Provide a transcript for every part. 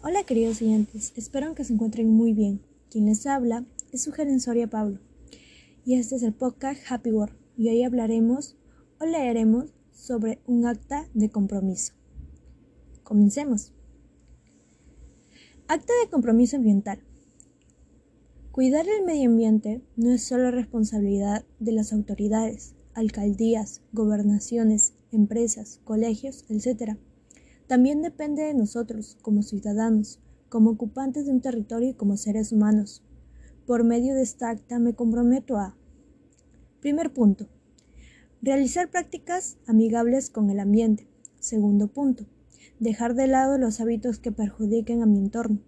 Hola queridos oyentes, espero que se encuentren muy bien. Quien les habla es su gerenzoria Pablo y este es el podcast Happy Work y hoy hablaremos o leeremos sobre un acta de compromiso. Comencemos. Acta de compromiso ambiental. Cuidar el medio ambiente no es solo responsabilidad de las autoridades, alcaldías, gobernaciones, empresas, colegios, etc también depende de nosotros, como ciudadanos, como ocupantes de un territorio y como seres humanos. Por medio de esta acta me comprometo a Primer punto. Realizar prácticas amigables con el ambiente. Segundo punto. Dejar de lado los hábitos que perjudiquen a mi entorno.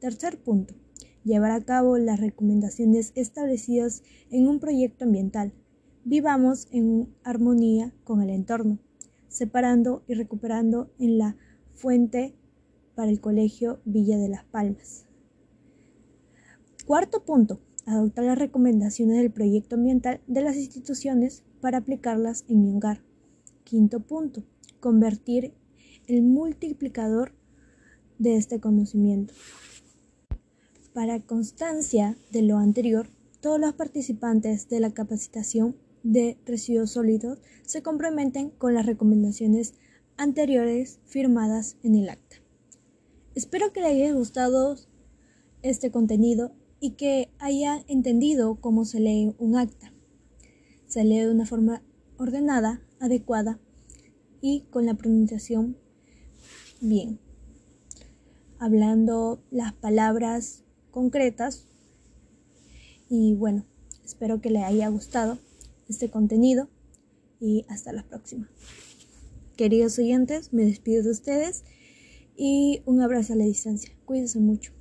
Tercer punto. Llevar a cabo las recomendaciones establecidas en un proyecto ambiental. Vivamos en armonía con el entorno separando y recuperando en la fuente para el Colegio Villa de las Palmas. Cuarto punto, adoptar las recomendaciones del proyecto ambiental de las instituciones para aplicarlas en mi hogar. Quinto punto, convertir el multiplicador de este conocimiento. Para constancia de lo anterior, todos los participantes de la capacitación de residuos sólidos se comprometen con las recomendaciones anteriores firmadas en el acta. Espero que les haya gustado este contenido y que haya entendido cómo se lee un acta. Se lee de una forma ordenada, adecuada y con la pronunciación bien. Hablando las palabras concretas y bueno, espero que les haya gustado este contenido y hasta la próxima. Queridos oyentes, me despido de ustedes y un abrazo a la distancia. Cuídense mucho.